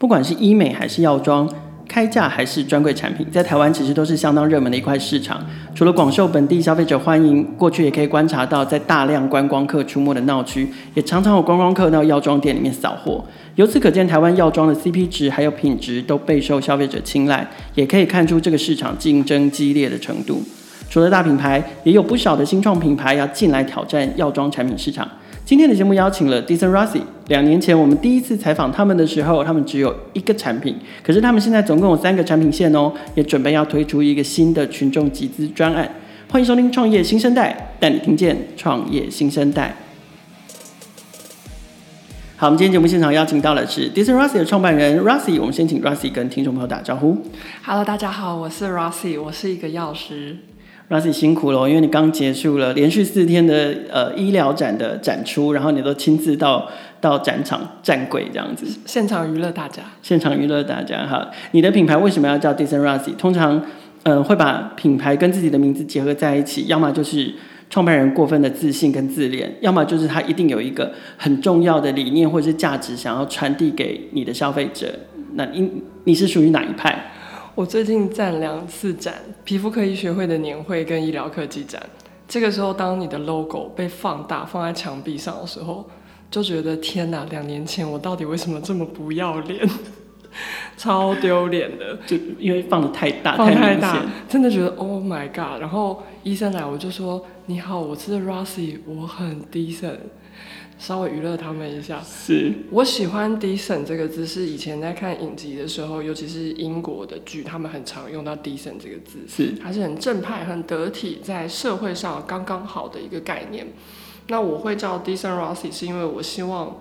不管是医美还是药妆。开价还是专柜产品，在台湾其实都是相当热门的一块市场。除了广受本地消费者欢迎，过去也可以观察到，在大量观光客出没的闹区，也常常有观光客到药妆店里面扫货。由此可见，台湾药妆的 CP 值还有品质都备受消费者青睐，也可以看出这个市场竞争激烈的程度。除了大品牌，也有不少的新创品牌要进来挑战药妆产品市场。今天的节目邀请了 Dison Rossi。两年前我们第一次采访他们的时候，他们只有一个产品，可是他们现在总共有三个产品线哦，也准备要推出一个新的群众集资专案。欢迎收听《创业新生代》，带你听见创业新生代。好，我们今天节目现场邀请到的是 Dison Rossi 的创办人 Rossi，我们先请 Rossi 跟听众朋友打招呼。Hello，大家好，我是 Rossi，我是一个药师。Rossi 辛苦了，因为你刚结束了连续四天的呃医疗展的展出，然后你都亲自到到展场站柜这样子，现场娱乐大家，现场娱乐大家哈。你的品牌为什么要叫 Decent Rossi？通常呃会把品牌跟自己的名字结合在一起，要么就是创办人过分的自信跟自恋，要么就是他一定有一个很重要的理念或者是价值想要传递给你的消费者。那你你是属于哪一派？我最近站两次展，皮肤科医学会的年会跟医疗科技展。这个时候，当你的 logo 被放大放在墙壁上的时候，就觉得天哪！两年前我到底为什么这么不要脸？超丢脸的，就因为放的太大，放太大，真的觉得 Oh my God！然后医生来，我就说：“你好，我是 Rossi，我很 decent。”稍微娱乐他们一下，是我喜欢 decent 这个字，是以前在看影集的时候，尤其是英国的剧，他们很常用到 decent 这个字，是它是很正派、很得体，在社会上刚刚好的一个概念。那我会叫 Decent Rossi，是因为我希望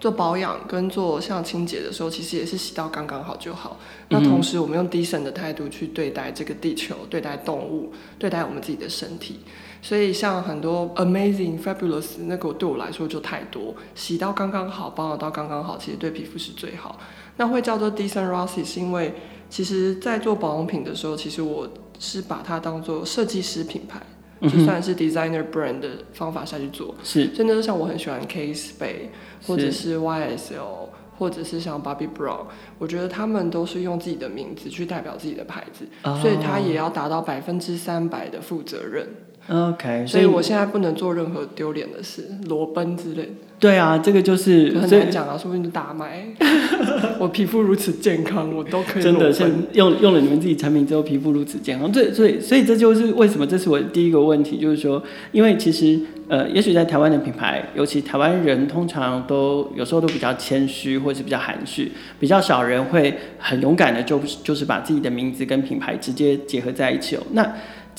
做保养跟做像清洁的时候，其实也是洗到刚刚好就好。那同时，我们用 decent 的态度去对待这个地球，对待动物，对待我们自己的身体。所以像很多 amazing fabulous 那个对我来说就太多，洗到刚刚好，保养到刚刚好，其实对皮肤是最好。那会叫做 Decent Rossi 是因为，其实在做保养品的时候，其实我是把它当做设计师品牌，就算是 designer brand 的方法下去做。是，真的就像我很喜欢 Kate Spade 或者是 YSL，或者是像 Bobby Brown，我觉得他们都是用自己的名字去代表自己的牌子，所以他也要达到百分之三百的负责任。OK，所以我现在不能做任何丢脸的事，裸奔之类的。对啊，这个就是很难讲啊，说不定就大卖。我皮肤如此健康，我都可以。真的，是用用了你们自己产品之后，皮肤如此健康。这，所以所以这就是为什么这是我第一个问题，就是说，因为其实呃，也许在台湾的品牌，尤其台湾人通常都有时候都比较谦虚，或是比较含蓄，比较少人会很勇敢的就就是把自己的名字跟品牌直接结合在一起哦。那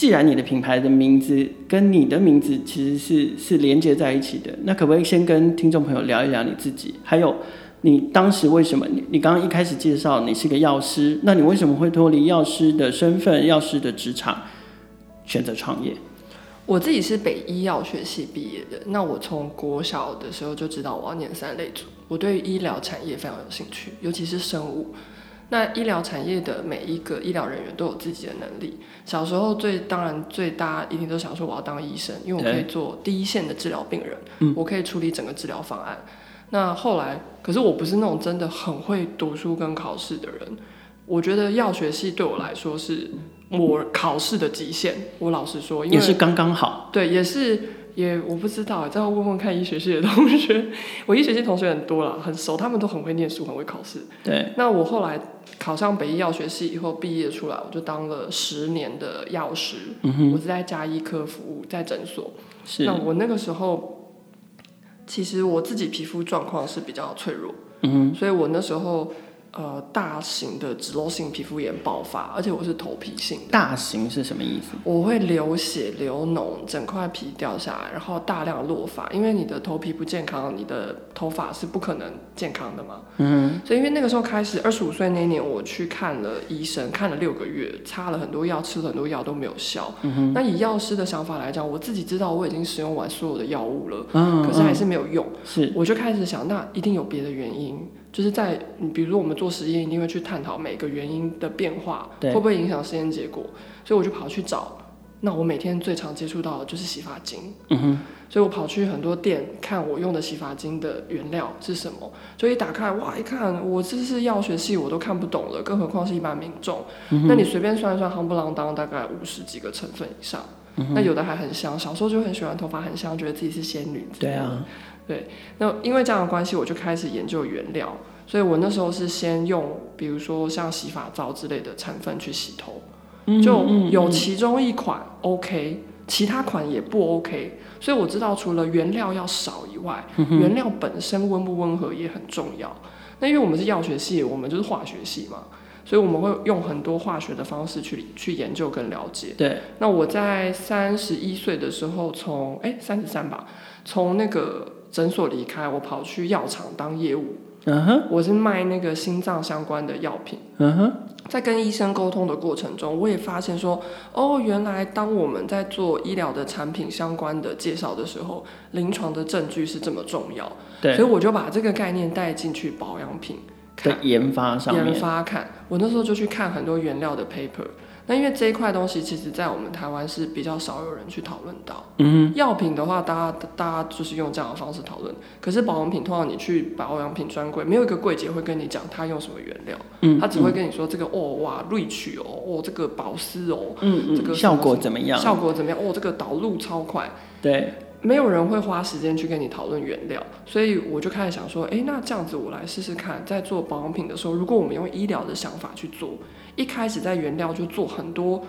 既然你的品牌的名字跟你的名字其实是是连接在一起的，那可不可以先跟听众朋友聊一聊你自己？还有你当时为什么你你刚刚一开始介绍你是个药师，那你为什么会脱离药师的身份、药师的职场，选择创业？我自己是北医药学系毕业的，那我从国小的时候就知道我要念三类组，我对医疗产业非常有兴趣，尤其是生物。那医疗产业的每一个医疗人员都有自己的能力。小时候最当然最大一定都想说我要当医生，因为我可以做第一线的治疗病人，嗯，我可以处理整个治疗方案。那后来，可是我不是那种真的很会读书跟考试的人。我觉得药学系对我来说是我考试的极限。我老实说，因为也是刚刚好。对，也是。也我不知道，再问问看医学系的同学。我医学系同学很多了，很熟，他们都很会念书，很会考试。对。那我后来考上北医药学系以后毕业出来，我就当了十年的药师。嗯哼。我是在家医科服务，在诊所。是。那我那个时候，其实我自己皮肤状况是比较脆弱。嗯哼。所以我那时候。呃，大型的脂漏性皮肤炎爆发，而且我是头皮性的。大型是什么意思？我会流血、流脓，整块皮掉下来，然后大量落发。因为你的头皮不健康，你的头发是不可能健康的嘛。嗯。所以因为那个时候开始，二十五岁那年，我去看了医生，看了六个月，擦了很多药，吃了很多药都没有效。嗯哼。那以药师的想法来讲，我自己知道我已经使用完所有的药物了，嗯，可是还是没有用。是。我就开始想，那一定有别的原因。就是在你比如说我们做实验，一定会去探讨每个原因的变化会不会影响实验结果，所以我就跑去找那我每天最常接触到的就是洗发精。嗯哼。所以我跑去很多店看我用的洗发精的原料是什么，就一打开，哇，一看我这是药学系，我都看不懂了，更何况是一般民众。嗯、那你随便算一算，夯不啷当大概五十几个成分以上。嗯、那有的还很香，小时候就很喜欢头发很香，觉得自己是仙女。对啊，对。那因为这样的关系，我就开始研究原料。所以我那时候是先用，比如说像洗发皂之类的成分去洗头，就有其中一款 OK，其他款也不 OK。所以我知道，除了原料要少以外，原料本身温不温和也很重要。那因为我们是药学系，我们就是化学系嘛，所以我们会用很多化学的方式去去研究跟了解。对。那我在三十一岁的时候从，从哎三十三吧，从那个诊所离开，我跑去药厂当业务。嗯哼。我是卖那个心脏相关的药品。嗯哼。在跟医生沟通的过程中，我也发现说，哦，原来当我们在做医疗的产品相关的介绍的时候，临床的证据是这么重要。对，所以我就把这个概念带进去保养品的研发上面。研发看，我那时候就去看很多原料的 paper。那因为这一块东西，其实在我们台湾是比较少有人去讨论到。嗯，药品的话，大家大家就是用这样的方式讨论。可是保养品，通常你去保养品专柜，没有一个柜姐会跟你讲他用什么原料。嗯，他只会跟你说这个哦哇，Rich 哦，哦这个保湿哦，嗯这个效果怎么样？效果怎么样？哦，这个导入超快。对。没有人会花时间去跟你讨论原料，所以我就开始想说，诶，那这样子我来试试看，在做保养品的时候，如果我们用医疗的想法去做，一开始在原料就做很多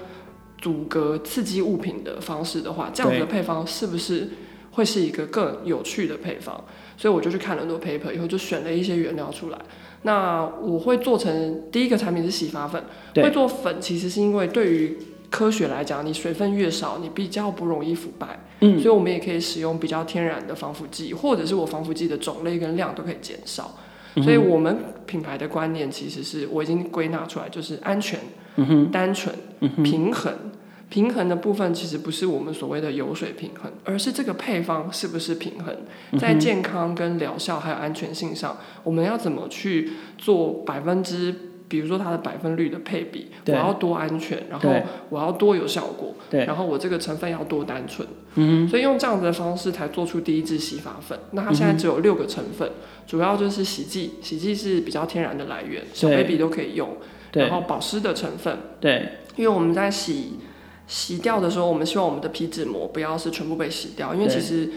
阻隔刺激物品的方式的话，这样子的配方是不是会是一个更有趣的配方？所以我就去看了很多 paper，以后就选了一些原料出来。那我会做成第一个产品是洗发粉，会做粉其实是因为对于科学来讲，你水分越少，你比较不容易腐败。嗯，所以我们也可以使用比较天然的防腐剂，或者是我防腐剂的种类跟量都可以减少。嗯。所以我们品牌的观念其实是我已经归纳出来，就是安全、嗯、单纯、嗯、平衡。平衡的部分其实不是我们所谓的油水平衡，而是这个配方是不是平衡，在健康跟疗效还有安全性上，我们要怎么去做百分之。比如说它的百分率的配比，我要多安全，然后我要多有效果，然后我这个成分要多单纯，嗯，所以用这样子的方式才做出第一支洗发粉。那它现在只有六个成分，嗯，主要就是洗剂，洗剂是比较天然的来源，小 baby 都可以用。然后保湿的成分，对，因为我们在洗洗掉的时候，我们希望我们的皮脂膜不要是全部被洗掉，因为其实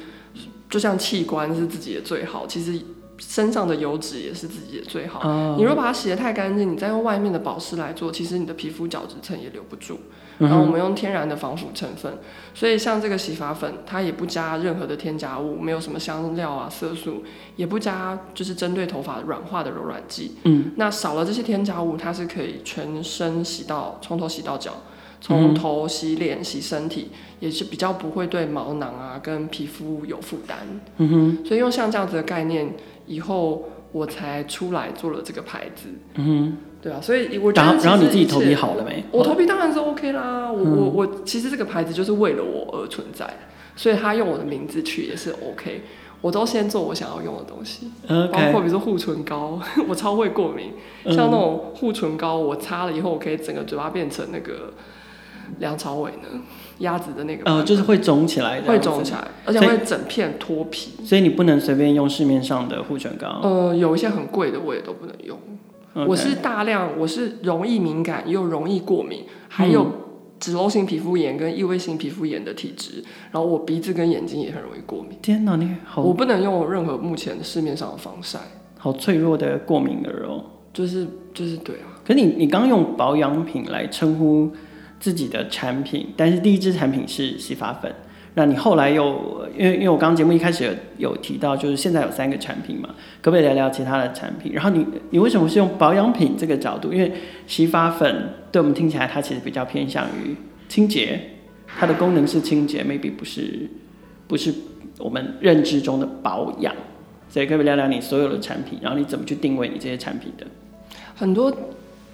就像器官是自己的最好，其实。身上的油脂也是自己的最好。Oh. 你如果把它洗得太干净，你再用外面的保湿来做，其实你的皮肤角质层也留不住。然后我们用天然的防腐成分，所以像这个洗发粉，它也不加任何的添加物，没有什么香料啊、色素，也不加就是针对头发软化的柔软剂。嗯，那少了这些添加物，它是可以全身洗到，从头洗到脚。从头洗脸、洗身体，也是比较不会对毛囊啊跟皮肤有负担。嗯哼，所以用像这样子的概念，以后我才出来做了这个牌子。嗯哼，对啊，所以我觉得然后，然后你自己头皮好了没？我头皮当然是 OK 啦。我、嗯、我我其实这个牌子就是为了我而存在，所以他用我的名字取也是 OK。我都先做我想要用的东西.包括比如说护唇膏，我超会过敏，像那种护唇膏，我擦了以后，我可以整个嘴巴变成那个。梁朝伟呢？鸭子的那个，呃，就是会肿起来的，会肿起来，而且会整片脱皮。所以你不能随便用市面上的护唇膏。呃，有一些很贵的我也都不能用。Okay. 我是大量，我是容易敏感又容易过敏，还有脂漏性皮肤炎跟异位性皮肤炎的体质，然后我鼻子跟眼睛也很容易过敏。天哪，你好！我不能用任何目前市面上的防晒。好脆弱的过敏儿哦。就是就是对啊。可是你你刚用保养品来称呼自己的产品，但是第一支产品是洗发粉。那你后来又因为因为我刚刚节目一开始有有提到，就是现在有三个产品嘛，可不可以聊聊其他的产品？然后你你为什么是用保养品这个角度？因为洗发粉对我们听起来它其实比较偏向于清洁，它的功能是清洁，maybe 不是不是我们认知中的保养。所以可不可以聊聊你所有的产品，然后你怎么去定位你这些产品的？很多。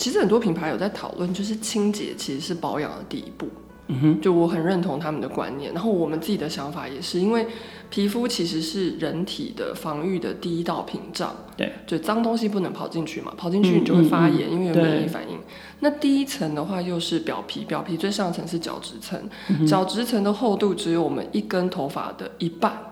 其实很多品牌有在讨论，就是清洁其实是保养的第一步。嗯哼，就我很认同他们的观念，然后我们自己的想法也是，因为皮肤其实是人体的防御的第一道屏障，对，就脏东西不能跑进去嘛，跑进去你就会发炎，因为有免疫反应。那第一层的话又是表皮，表皮最上层是角质层，嗯、角质层的厚度只有我们一根头发的一半。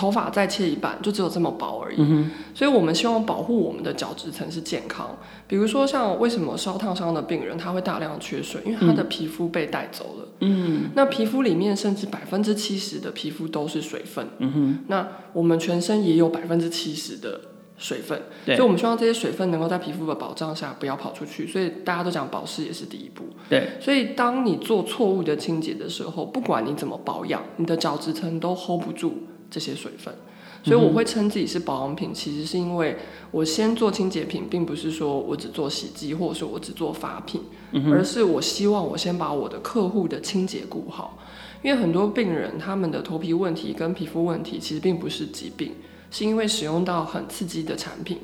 头发再切一半，就只有这么薄而已。嗯、所以，我们希望保护我们的角质层是健康。比如说，像为什么烧烫伤的病人他会大量缺水，因为他的皮肤被带走了。嗯，那皮肤里面甚至百分之七十的皮肤都是水分。嗯哼，那我们全身也有百分之七十的水分。对，所以我们希望这些水分能够在皮肤的保障下不要跑出去。所以大家都讲保湿也是第一步。对，所以当你做错误的清洁的时候，不管你怎么保养，你的角质层都 hold 不住。这些水分，所以我会称自己是保养品，其实是因为我先做清洁品，并不是说我只做洗剂，或者说我只做发品，而是我希望我先把我的客户的清洁顾好，因为很多病人他们的头皮问题跟皮肤问题其实并不是疾病，是因为使用到很刺激的产品。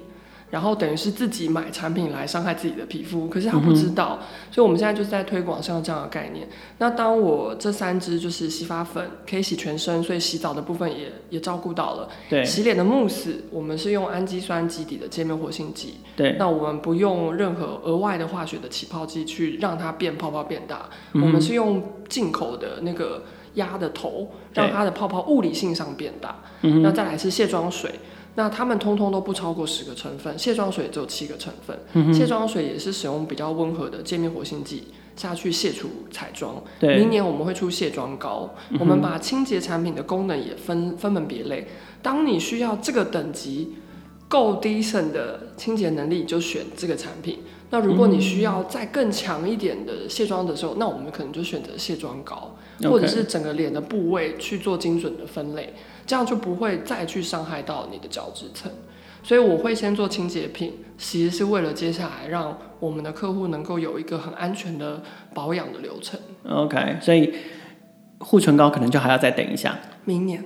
然后等于是自己买产品来伤害自己的皮肤，可是他不知道，嗯、所以我们现在就是在推广像这样的概念。那当我这三支就是洗发粉可以洗全身，所以洗澡的部分也也照顾到了。对，洗脸的慕斯，我们是用氨基酸基底的界面活性剂。对，那我们不用任何额外的化学的起泡剂去让它变泡泡变大，嗯、我们是用进口的那个鸭的头，让它的泡泡物理性上变大。嗯，那再来是卸妆水。那它们通通都不超过十个成分，卸妆水只有七个成分。嗯、卸妆水也是使用比较温和的界面活性剂下去卸除彩妆。对，明年我们会出卸妆膏，嗯，我们把清洁产品的功能也分分门别类。当你需要这个等级够 decent 的清洁能力，就选这个产品。那如果你需要再更强一点的卸妆的时候，那我们可能就选择卸妆膏，或者是整个脸的部位去做精准的分类。这样就不会再去伤害到你的角质层，所以我会先做清洁品，其实是为了接下来让我们的客户能够有一个很安全的保养的流程。OK，所以护唇膏可能就还要再等一下，明年。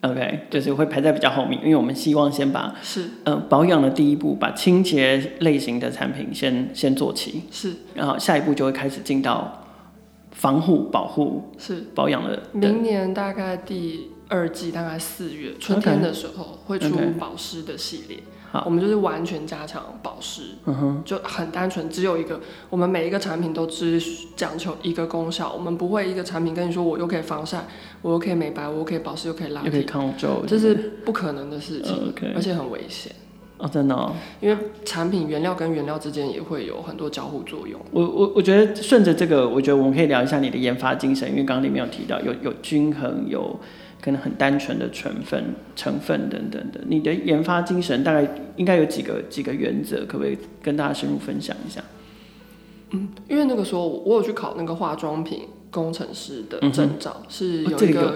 OK，就是会排在比较后面，因为我们希望先把是嗯、呃、保养的第一步，把清洁类型的产品先先做齐，是，然后下一步就会开始进到防护保护是保养的。明年大概第。二季大概四月春天的时候会出保湿的系列. Okay. 我们就是完全加强保湿，uh-huh. 就很单纯，只有一个，我们每一个产品都只讲求一个功效，我们不会一个产品跟你说我又可以防晒，我又可以美白，我又可以保湿，又可以拉又可以抗皱，这是不可能的事情，okay. 而且很危险。哦，真的哦，因为产品原料跟原料之间也会有很多交互作用。我我我觉得顺着这个，我觉得我们可以聊一下你的研发精神，因为刚刚里面有提到有有均衡，有可能很单纯的成分成分等等的。你的研发精神大概应该有几个几个原则，可不可以跟大家深入分享一下？嗯，因为那个时候我有去考那个化妆品。工程师的证照、嗯、是有一个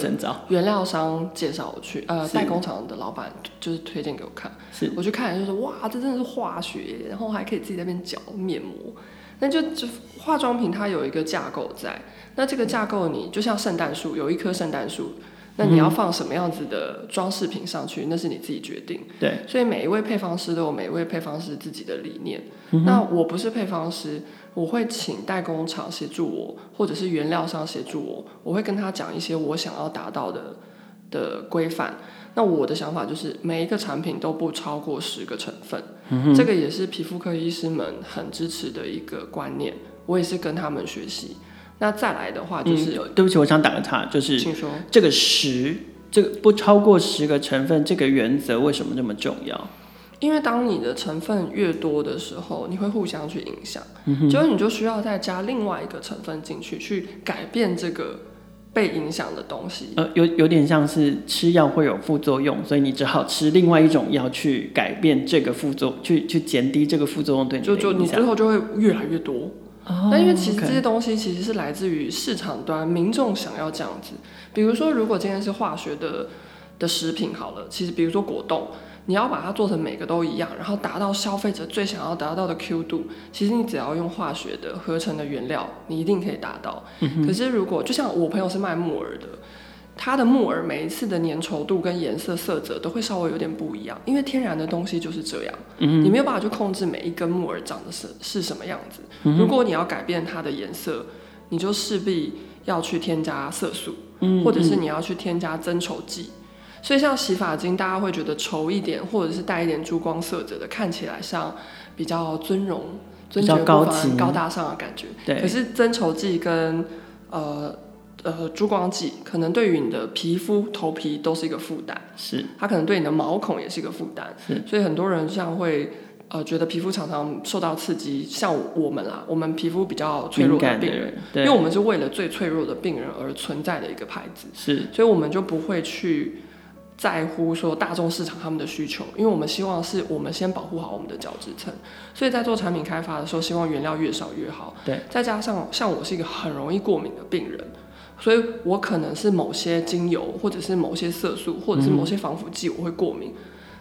原料商介绍我去，呃，代工厂的老板就是推荐给我看，是我去看就是哇，这真的是化学，然后还可以自己在那边搅面膜，那就就化妆品它有一个架构在，那这个架构你就像圣诞树，有一棵圣诞树，那你要放什么样子的装饰品上去，那是你自己决定，对，所以每一位配方师都有每一位配方师自己的理念，嗯、那我不是配方师。我会请代工厂协助我，或者是原料商协助我。我会跟他讲一些我想要达到的的规范。那我的想法就是每一个产品都不超过十个成分。嗯，这个也是皮肤科医师们很支持的一个观念。我也是跟他们学习。那再来的话就是，嗯，对不起，我想打个岔，就是这个十，这个不超过十个成分这个原则为什么这么重要？因为当你的成分越多的时候，你会互相去影响，嗯，所以你就需要再加另外一个成分进去，去改变这个被影响的东西。呃，有有点像是吃药会有副作用，所以你只好吃另外一种药去改变这个副作用，去去减低这个副作用对你的影响。就就你最后就会越来越多。那，哦，因为其实这些东西其实是来自于市场端，民众想要这样子。比如说，如果今天是化学的的食品好了，其实比如说果冻。你要把它做成每个都一样，然后达到消费者最想要达到的 Q 度，其实你只要用化学的合成的原料，你一定可以达到。嗯。可是如果就像我朋友是卖木耳的，他的木耳每一次的粘稠度跟颜色色泽都会稍微有点不一样，因为天然的东西就是这样。嗯。你没有办法去控制每一根木耳长得是是什么样子。嗯。如果你要改变它的颜色，你就势必要去添加色素，嗯，或者是你要去添加增稠剂。所以像洗发精，大家会觉得稠一点，或者是带一点珠光色泽的，看起来像比较尊荣、尊爵不凡、高大上的感觉。对。可是增稠剂跟呃呃珠光剂，可能对于你的皮肤、头皮都是一个负担。是。它可能对你的毛孔也是一个负担。是。所以很多人像会呃觉得皮肤常常受到刺激，像我们啦，我们皮肤比较脆弱的病人，对。因为我们是为了最脆弱的病人而存在的一个牌子。是。所以我们就不会去。在乎说大众市场他们的需求，因为我们希望是我们先保护好我们的角质层，所以在做产品开发的时候，希望原料越少越好。对，再加上像我是一个很容易过敏的病人，所以我可能是某些精油，或者是某些色素，或者是某些防腐剂，我会过敏。嗯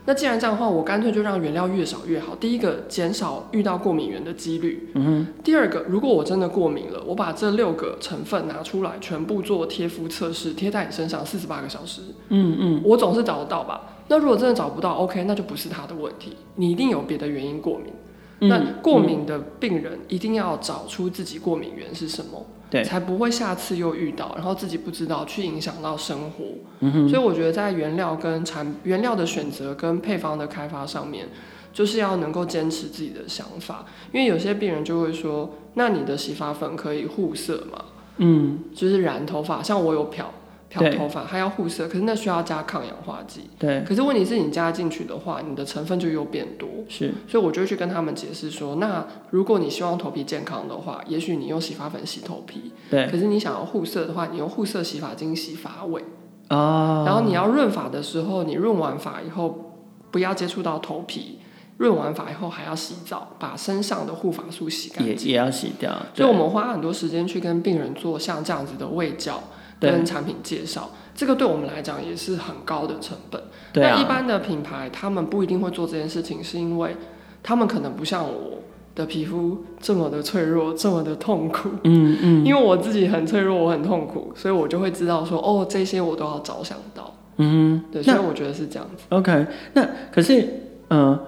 那既然这样的话，我干脆就让原料越少越好。第一个，减少遇到过敏源的几率。嗯哼。第二个，如果我真的过敏了，我把这六个成分拿出来，全部做贴肤测试，贴在你身上四十八个小时。嗯嗯。我总是找得到吧？那如果真的找不到，OK，那就不是他的问题，你一定有别的原因过敏。嗯。那过敏的病人一定要找出自己过敏源是什么。对，才不会下次又遇到，然后自己不知道，去影响到生活。嗯哼。所以我觉得在原料跟产原料的选择跟配方的开发上面，就是要能够坚持自己的想法。因为有些病人就会说：“那你的洗发粉可以护色吗？”嗯，就是染头发，像我有漂。漂头发，还要护色，可是那需要加抗氧化剂。对。可是问题是你加进去的话，你的成分就又变多。是。所以我就会去跟他们解释说，那如果你希望头皮健康的话，也许你用洗发粉洗头皮。对。可是你想要护色的话，你用护色洗发精洗发尾。哦。然后你要润发的时候，你润完发以后不要接触到头皮，润完发以后还要洗澡，把身上的护发素洗干净。也也要洗掉。所以我们花很多时间去跟病人做像这样子的卫教。跟产品介绍，这个对我们来讲也是很高的成本。对啊。那一般的品牌，他们不一定会做这件事情，是因为他们可能不像我的皮肤这么的脆弱，这么的痛苦。嗯嗯。因为我自己很脆弱，我很痛苦，所以我就会知道说，哦，这些我都要着想到。嗯。对，所以我觉得是这样子。OK，那可是，嗯、呃，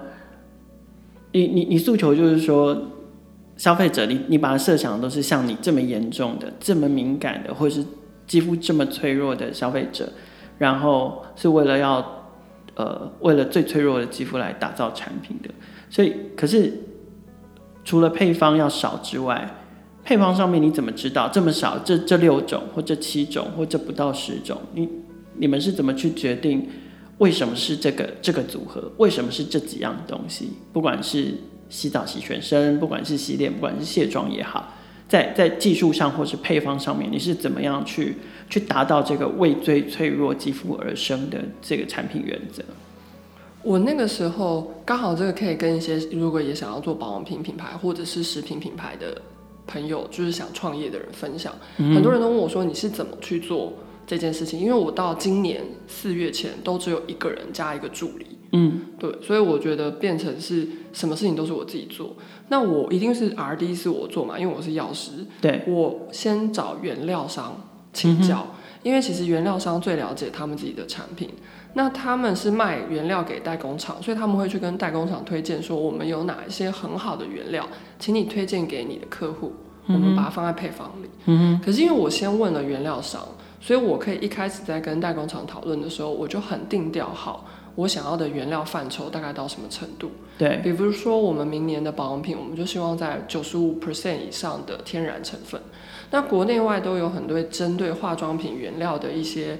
你你你诉求就是说，消费者，你你把它设想的都是像你这么严重的、这么敏感的，或者是。肌肤这么脆弱的消费者，然后是为了要，呃，为了最脆弱的肌肤来打造产品的。所以，可是除了配方要少之外，配方上面你怎么知道这么少？这这六种或这七种或这不到十种，你你们是怎么去决定？为什么是这个这个组合？为什么是这几样东西？不管是洗澡洗全身，不管是洗脸，不管是卸妆也好。在在技术上或是配方上面，你是怎么样去去达到这个为最脆弱肌肤而生的这个产品原则？我那个时候刚好这个可以跟一些如果也想要做保养品品牌或者是食品品牌的朋友，就是想创业的人分享。嗯。很多人都问我说，你是怎么去做这件事情？因为我到今年四月前都只有一个人加一个助理。嗯，对，所以我觉得变成是什么事情都是我自己做。那我一定是 R&D 是我做嘛，因为我是药师。对，我先找原料商请教，嗯，因为其实原料商最了解他们自己的产品。那他们是卖原料给代工厂，所以他们会去跟代工厂推荐说，我们有哪一些很好的原料，请你推荐给你的客户，我们把它放在配方里。嗯，可是因为我先问了原料商，所以我可以一开始在跟代工厂讨论的时候，我就很定调好。我想要的原料范畴大概到什么程度？对，比如说我们明年的保养品，我们就希望在九十五 percent 以上的天然成分。那国内外都有很多针对化妆品原料的一些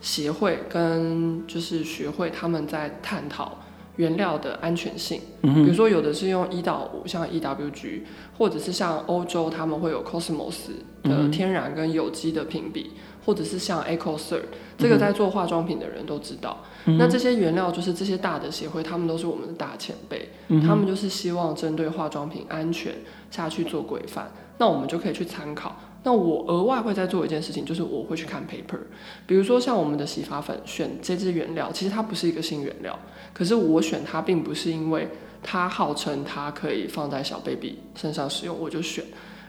协会跟就是学会，他们在探讨原料的安全性。嗯，比如说有的是用一到五，像 EWG，或者是像欧洲他们会有 Cosmos 的天然跟有机的评比。或者是像 EcoCert，这个在做化妆品的人都知道。嗯、那这些原料就是这些大的协会，他们都是我们的大前辈、嗯，他们就是希望针对化妆品安全下去做规范。那我们就可以去参考。那我额外会再做一件事情，就是我会去看 paper。比如说像我们的洗发粉选这支原料，其实它不是一个新原料，可是我选它并不是因为它号称它可以放在小 baby 身上使用我就选，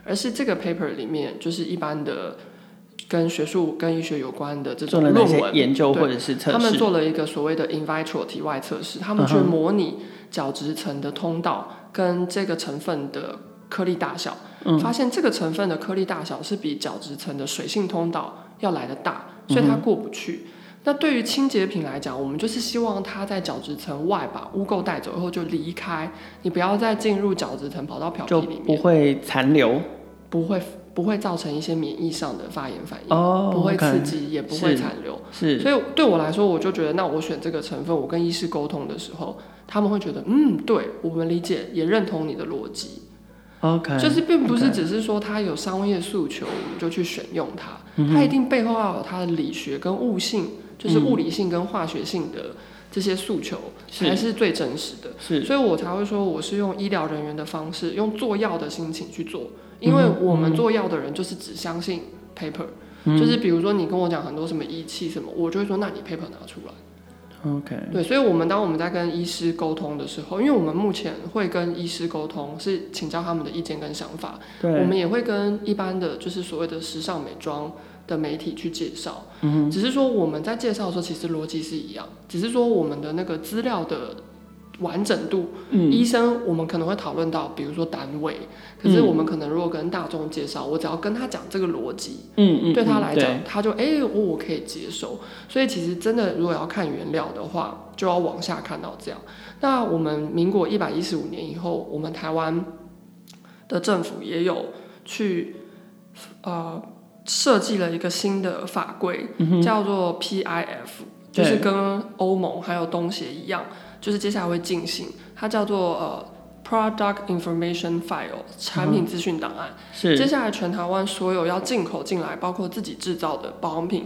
而是这个 paper 里面就是一般的。跟学术、跟医学有关的这种论文研究或者是测试，他们做了一个所谓的 in vitro 体外测试，他们去模拟角质层的通道跟这个成分的颗粒大小，嗯，发现这个成分的颗粒大小是比角质层的水性通道要来得大，所以它过不去。嗯、那对于清洁品来讲，我们就是希望它在角质层外把污垢带走以后就离开，你不要再进入角质层跑到表皮里面，不会残留，不会。不会造成一些免疫上的发炎反应，oh. 不会刺激，也不会残留。是，所以对我来说，我就觉得，那我选这个成分，我跟医师沟通的时候，他们会觉得，嗯，对，我们理解，也认同你的逻辑。OK，就是并不是只是说它有商业诉求，我们就去选用它，它一定背后要有它的理学跟物性，就是物理性跟化学性的这些诉求，才是最真实的。是，所以我才会说，我是用医疗人员的方式，用做药的心情去做。因为我们做药的人就是只相信 paper，、嗯、就是比如说你跟我讲很多什么仪器什么，我就会说，那你 paper 拿出来。OK。对，所以我们当我们在跟医师沟通的时候，因为我们目前会跟医师沟通，是请教他们的意见跟想法。对。我们也会跟一般的就是所谓的时尚美妆的媒体去介绍。嗯。只是说我们在介绍的时候，其实逻辑是一样，只是说我们的那个资料的。完整度，嗯，医生我们可能会讨论到，比如说单位，可是我们可能如果跟大众介绍，我只要跟他讲这个逻辑，嗯嗯，对他来讲，他就哎、欸，我我可以接受。所以其实真的，如果要看原料的话，就要往下看到这样。那我们民国一百一十五年以后，我们台湾的政府也有去呃设计了一个新的法规，嗯，叫做 PIF，就是跟欧盟还有东协一样。就是接下来会进行，它叫做呃 Product Information File 产品资讯档案。嗯。是。接下来全台湾所有要进口进来，包括自己制造的保养品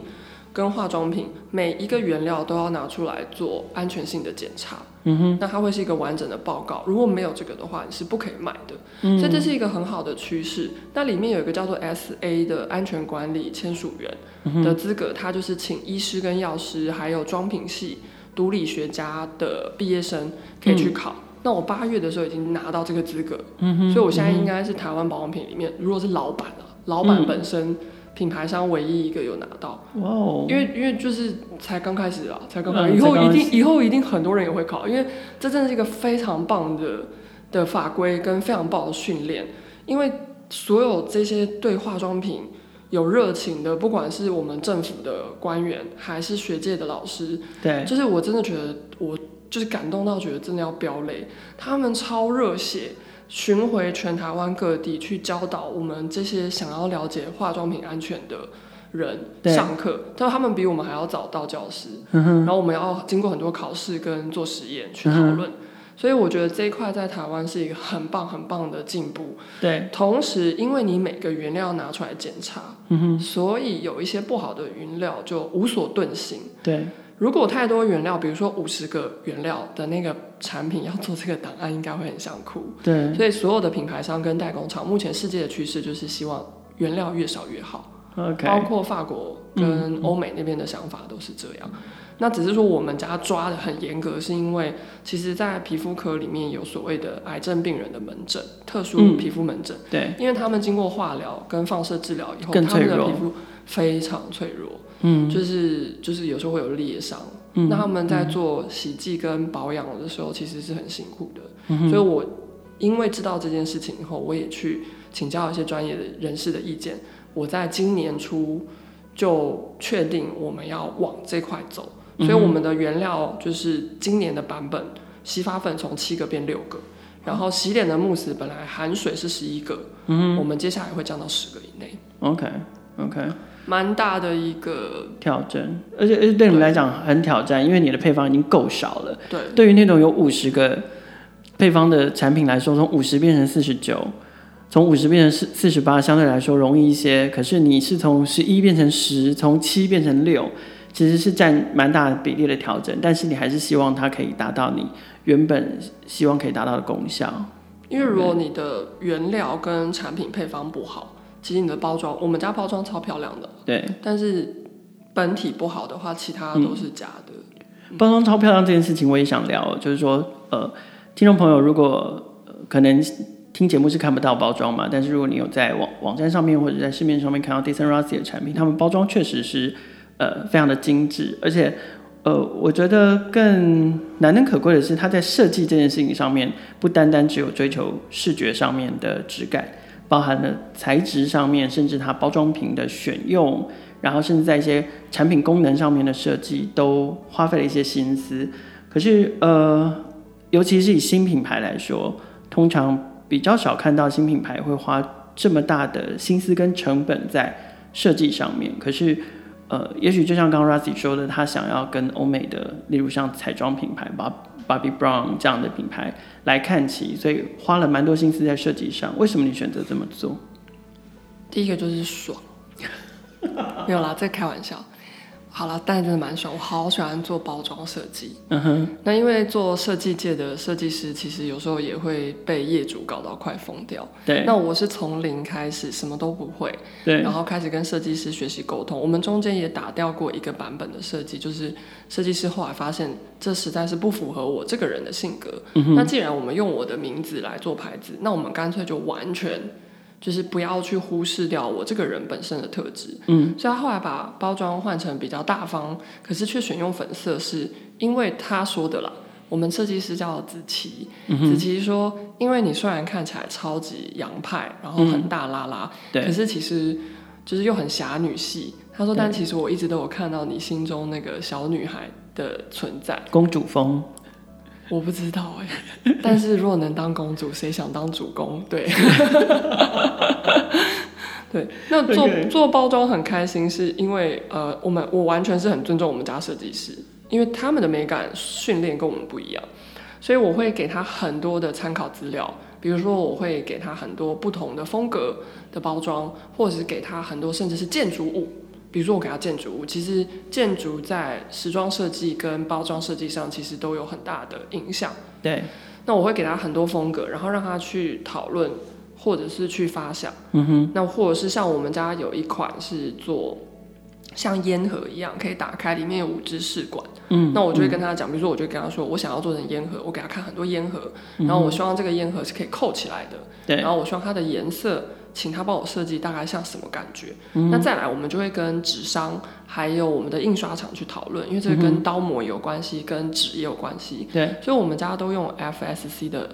跟化妆品，每一个原料都要拿出来做安全性的检查。嗯哼。那它会是一个完整的报告，如果没有这个的话，你是不可以买的。嗯。所以这是一个很好的趋势。那里面有一个叫做 SA 的安全管理签署员的资格，它就是请医师跟药师还有妆品系。毒理学家的毕业生可以去考，嗯、那我八月的时候已经拿到这个资格，嗯，所以我现在应该是台湾保养品里面，如果是老板啊，老板本身品牌商唯一一个有拿到，哇哦，因为因为就是才刚开始啊，才刚开始，以后一定以后一定很多人也会考，因为这真的是一个非常棒的的法规跟非常棒的训练，因为所有这些对化妆品。有热情的，不管是我们政府的官员，还是学界的老师，对，就是我真的觉得，我就是感动到觉得真的要飙泪。他们超热血，巡回全台湾各地去教导我们这些想要了解化妆品安全的人上课。但他们比我们还要早到教室，嗯，然后我们要经过很多考试跟做实验去讨论。嗯所以我觉得这一块在台湾是一个很棒很棒的进步。对，同时因为你每个原料拿出来检查，所以有一些不好的原料就无所遁形。对，如果太多原料，比如说五十个原料的那个产品要做这个档案，应该会很想哭。对，所以所有的品牌商跟代工厂，目前世界的趋势就是希望原料越少越好。OK，包括法国跟欧美那边的想法都是这样。嗯那只是说我们家抓的很严格，是因为其实，在皮肤科里面有所谓的癌症病人的门诊，特殊皮肤门诊。嗯，对，因为他们经过化疗跟放射治疗以后，他们的皮肤非常脆弱，嗯，就是就是有时候会有裂伤，嗯，那他们在做洗剂跟保养的时候，其实是很辛苦的，嗯，所以我因为知道这件事情以后，我也去请教一些专业的人士的意见，我在今年初就确定我们要往这块走。所以我们的原料就是今年的版本，洗发粉从七个变六个，然后洗脸的慕斯本来含水是十一个，嗯，我们接下来会降到十个以内。OK OK，蛮大的一个挑战，而且而且对你们来讲很挑战，因为你的配方已经够少了。对，对于那种有五十个配方的产品来说，从五十变成四十九，从五十变成四四十八，相对来说容易一些。可是你是从十一变成十，从七变成六。其实是占蛮大的比例的调整，但是你还是希望它可以达到你原本希望可以达到的功效。因为如果你的原料跟产品配方不好，其实你的包装，我们家包装超漂亮的，对，但是本体不好的话，其他都是假的。嗯、包装超漂亮这件事情，我也想聊，就是说，呃，听众朋友如果、呃、可能听节目是看不到包装嘛，但是如果你有在网网站上面或者在市面上面看到 d i s o n Rossi 的产品，他们包装确实是。呃，非常的精致，而且，呃，我觉得更难能可贵的是，它在设计这件事情上面，不单单只有追求视觉上面的质感，包含了材质上面，甚至它包装瓶的选用，然后甚至在一些产品功能上面的设计，都花费了一些心思。可是，呃，尤其是以新品牌来说，通常比较少看到新品牌会花这么大的心思跟成本在设计上面。可是，呃，也许就像刚刚 Rosie 说的，他想要跟欧美的，例如像彩妆品牌吧。Bobbi Brown 这样的品牌来看齐，所以花了蛮多心思在设计上。为什么你选择这么做？第一个就是爽，没有啦，在开玩笑。好了，但真的蛮爽，我好喜欢做包装设计。嗯哼，那因为做设计界的设计师，其实有时候也会被业主搞到快疯掉。对，那我是从零开始，什么都不会，对，然后开始跟设计师学习沟通。我们中间也打掉过一个版本的设计，就是设计师后来发现这实在是不符合我这个人的性格。嗯哼，那既然我们用我的名字来做牌子，那我们干脆就完全。就是不要去忽视掉我这个人本身的特质，嗯，所以他后来把包装换成比较大方，可是却选用粉色，是因为他说的啦。我们设计师叫子琪，嗯、子琪说，因为你虽然看起来超级洋派，然后很大拉拉，对、嗯，可是其实就是又很侠女系。他说，但其实我一直都有看到你心中那个小女孩的存在，公主风。我不知道哎，但是如果能当公主，谁想当主公？对，对，那做.做包装很开心，是因为呃，我们我完全是很尊重我们家设计师，因为他们的美感训练跟我们不一样，所以我会给他很多的参考资料，比如说我会给他很多不同的风格的包装，或者是给他很多甚至是建筑物。比如说我给他建筑物，其实建筑在时装设计跟包装设计上其实都有很大的影响。对，那我会给他很多风格，然后让他去讨论，或者是去发想。嗯哼，那或者是像我们家有一款是做像烟盒一样可以打开，里面有五支试管。嗯，那我就会跟他讲，比如说我就跟他说，我想要做成烟盒，我给他看很多烟盒，然后我希望这个烟盒是可以扣起来的。对，然后我希望它的颜色。请他帮我设计大概像什么感觉？嗯、那再来，我们就会跟纸商还有我们的印刷厂去讨论，因为这个跟刀模有关系，嗯、跟纸也有关系。对，所以我们家都用 FSC 的，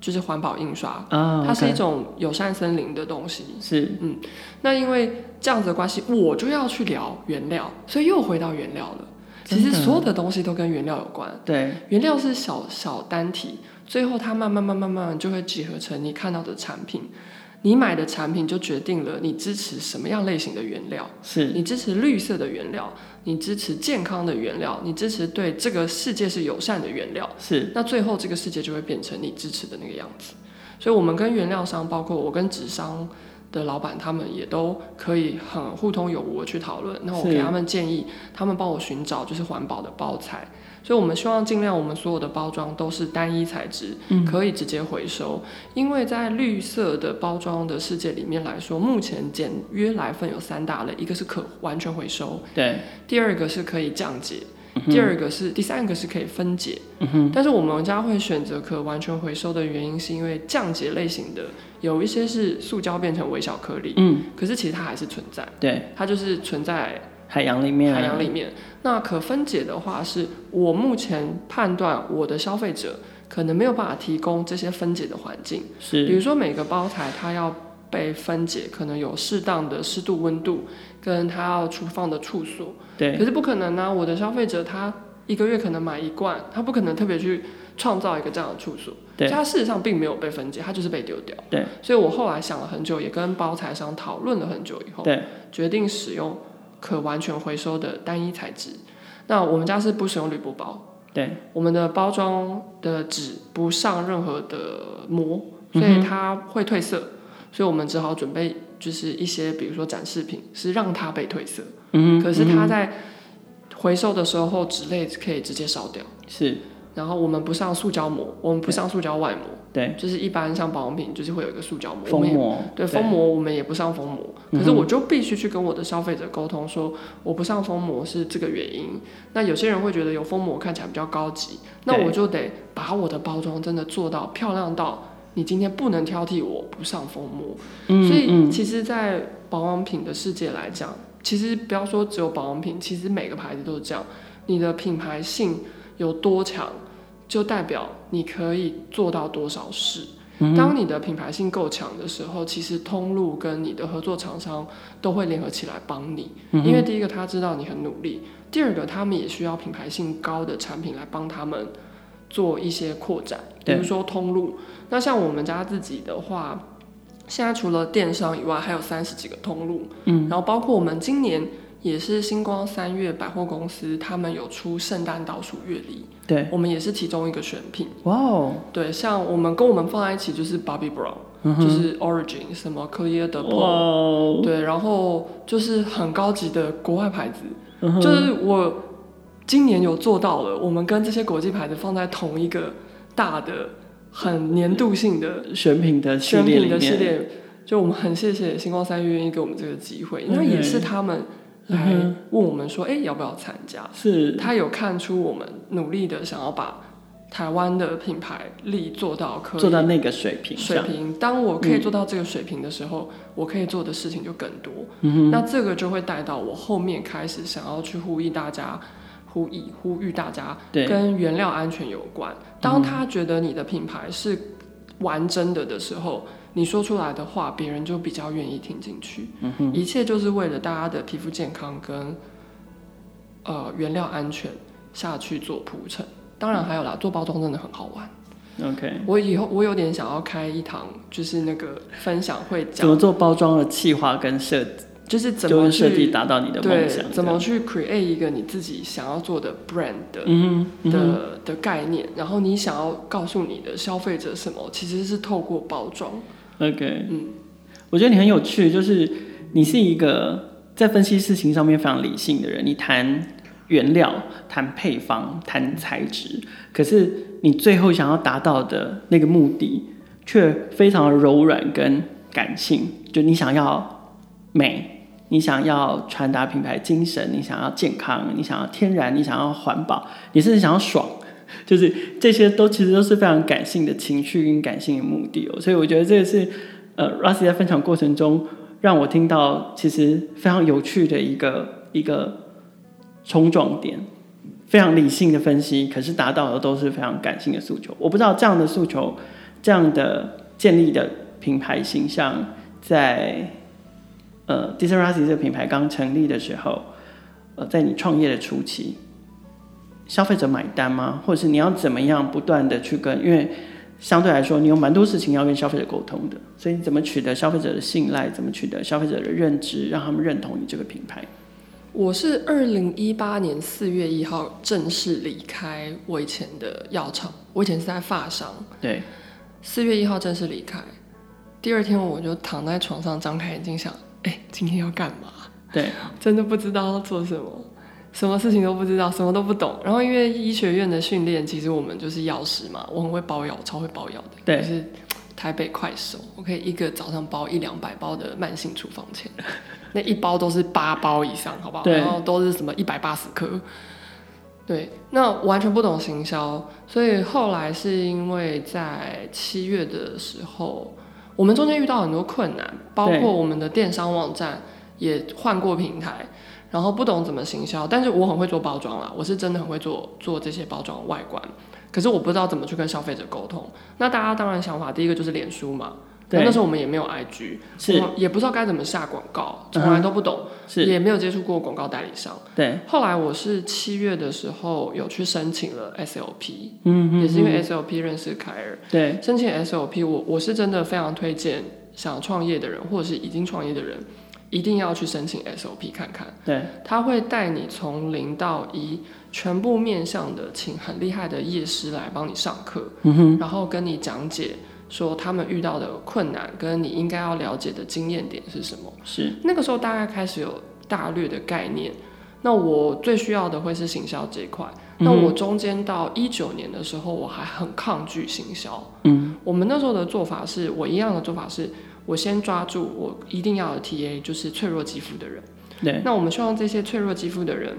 就是环保印刷。哦、它是一种友善森林的东西。是，嗯。那因为这样子的关系，我就要去聊原料，所以又回到原料了。其实所有的东西都跟原料有关。对，原料是小小单体，最后它慢慢慢慢慢慢就会集合成你看到的产品。你买的产品就决定了你支持什么样类型的原料，是你支持绿色的原料，你支持健康的原料，你支持对这个世界是友善的原料，是那最后这个世界就会变成你支持的那个样子。所以，我们跟原料商，包括我跟纸商的老板，他们也都可以很互通有无的去讨论。那我给他们建议，他们帮我寻找就是环保的包材。所以，我们希望尽量，我们所有的包装都是单一材质，嗯、可以直接回收。因为在绿色的包装的世界里面来说，目前简约来分有三大类：一个是可完全回收，对；第二个是可以降解；第二个是第三个是可以分解。嗯、哼但是我们家会选择可完全回收的原因，是因为降解类型的有一些是塑胶变成微小颗粒，嗯，可是其实它还是存在，对，它就是存在。海洋里面，海洋里面，那可分解的话，是我目前判断我的消费者可能没有办法提供这些分解的环境。是，比如说每个包材它要被分解，可能有适当的湿度、温度，跟它要储放的处所。对，可是不可能呢、啊？我的消费者他一个月可能买一罐，他不可能特别去创造一个这样的处所。对，它事实上并没有被分解，它就是被丢掉。对，所以我后来想了很久，也跟包材商讨论了很久以后，对，决定使用。可完全回收的单一材质，那我们家是不使用铝箔包，对，我们的包装的纸不上任何的膜，所以它会褪色，嗯、所以我们只好准备就是一些，比如说展示品，是让它被褪色，嗯，可是它在回收的时候，纸类可以直接烧掉，是。然后我们不上塑胶膜，我们不上塑胶外膜，对，就是一般像保养品，就是会有一个塑胶膜，封膜，对，封膜我们也不上封膜。可是我就必须去跟我的消费者沟通说，我不上封膜是这个原因。那有些人会觉得有封膜看起来比较高级，那我就得把我的包装真的做到漂亮到你今天不能挑剔我不上封膜。所以其实，在保养品的世界来讲，其实不要说只有保养品，其实每个牌子都是这样，你的品牌性有多强，就代表你可以做到多少事，嗯、当你的品牌性够强的时候，其实通路跟你的合作厂商都会联合起来帮你。嗯、因为第一个他知道你很努力，第二个他们也需要品牌性高的产品来帮他们做一些扩展，比如说通路。那像我们家自己的话，现在除了电商以外，还有三十几个通路。嗯，然后包括我们今年。也是星光三月百货公司，他们有出圣诞倒数月历，对，我们也是其中一个选品。哇哦，对，像我们跟我们放在一起就是 Bobby Brown，、嗯、就是 Origin 什么 Clear the 对，然后就是很高级的国外牌子，嗯、就是我今年有做到了，我们跟这些国际牌子放在同一个大的很年度性的选品的选品的系列，就我们很谢谢星光三月愿意给我们这个机会，那、嗯、也是他们。来问我们说：“哎、欸，要不要参加？”是他有看出我们努力的想要把台湾的品牌力做到可以做到那个水平。水平，当我可以做到这个水平的时候，嗯、我可以做的事情就更多。嗯、那这个就会带到我后面开始想要去呼吁大家，呼吁呼吁大家跟原料安全有关。当他觉得你的品牌是完真的的时候。你说出来的话，别人就比较愿意听进去。嗯哼，一切就是为了大家的皮肤健康跟呃原料安全下去做铺陈。当然还有啦，嗯、做包装真的很好玩。OK，我以后我有点想要开一堂，就是那个分享会讲怎么做包装的企划跟设计，就是怎么去设计达到你的梦想，怎么去 create 一个你自己想要做的 brand 的、嗯嗯、的的概念，然后你想要告诉你的消费者什么，其实是透过包装。OK，嗯，我觉得你很有趣，就是你是一个在分析事情上面非常理性的人。你谈原料、谈配方、谈材质，可是你最后想要达到的那个目的，却非常的柔软跟感性。就你想要美，你想要传达品牌精神，你想要健康，你想要天然，你想要环保，你甚至想要爽。就是这些都其实都是非常感性的情绪跟感性的目的哦，所以我觉得这个是呃，Rossy 在分享过程中让我听到其实非常有趣的一个一个冲撞点，非常理性的分析，可是达到的都是非常感性的诉求。我不知道这样的诉求，这样的建立的品牌形象，在呃，Decent Rossy 这个品牌刚成立的时候，呃，在你创业的初期。消费者买单吗？或者是你要怎么样不断的去跟？因为相对来说，你有蛮多事情要跟消费者沟通的，所以你怎么取得消费者的信赖？怎么取得消费者的认知，让他们认同你这个品牌？我是二零一八年四月一号正式离开我以前的药厂，我以前是在发商。对，四月一号正式离开，第二天我就躺在床上，张开眼睛想：哎、欸，今天要干嘛？对，真的不知道要做什么。什么事情都不知道，什么都不懂。然后因为医学院的训练，其实我们就是药师嘛，我很会包药，超会包药的。对，就是台北快手，我可以一个早上包一两百包的慢性处方箋，那一包都是八包以上，好不好？对。然后都是什么一百八十颗。对，那完全不懂行销，所以后来是因为在七月的时候，我们中间遇到很多困难，包括我们的电商网站也换过平台。然后不懂怎么行销，但是我很会做包装啦，我是真的很会做做这些包装外观，可是我不知道怎么去跟消费者沟通。那大家当然想法，第一个就是脸书嘛，对，那时候我们也没有 IG，是，也不知道该怎么下广告，从来都不懂，是，也没有接触过广告代理商。对，后来我是七月的时候有去申请了 SOP，嗯嗯，也是因为 SOP 认识凯尔，对，申请 SOP 我我是真的非常推荐想创业的人或者是已经创业的人。一定要去申请 SOP 看看，对，他会带你从零到一，全部面向的，请很厉害的业师来帮你上课，嗯哼，然后跟你讲解说他们遇到的困难跟你应该要了解的经验点是什么。是那个时候大概开始有大略的概念。那我最需要的会是行销这一块。那我中间到一九年的时候，我还很抗拒行销。嗯，我们那时候的做法是我一样的做法是。我先抓住我一定要的 TA，就是脆弱肌肤的人。对。那我们希望这些脆弱肌肤的人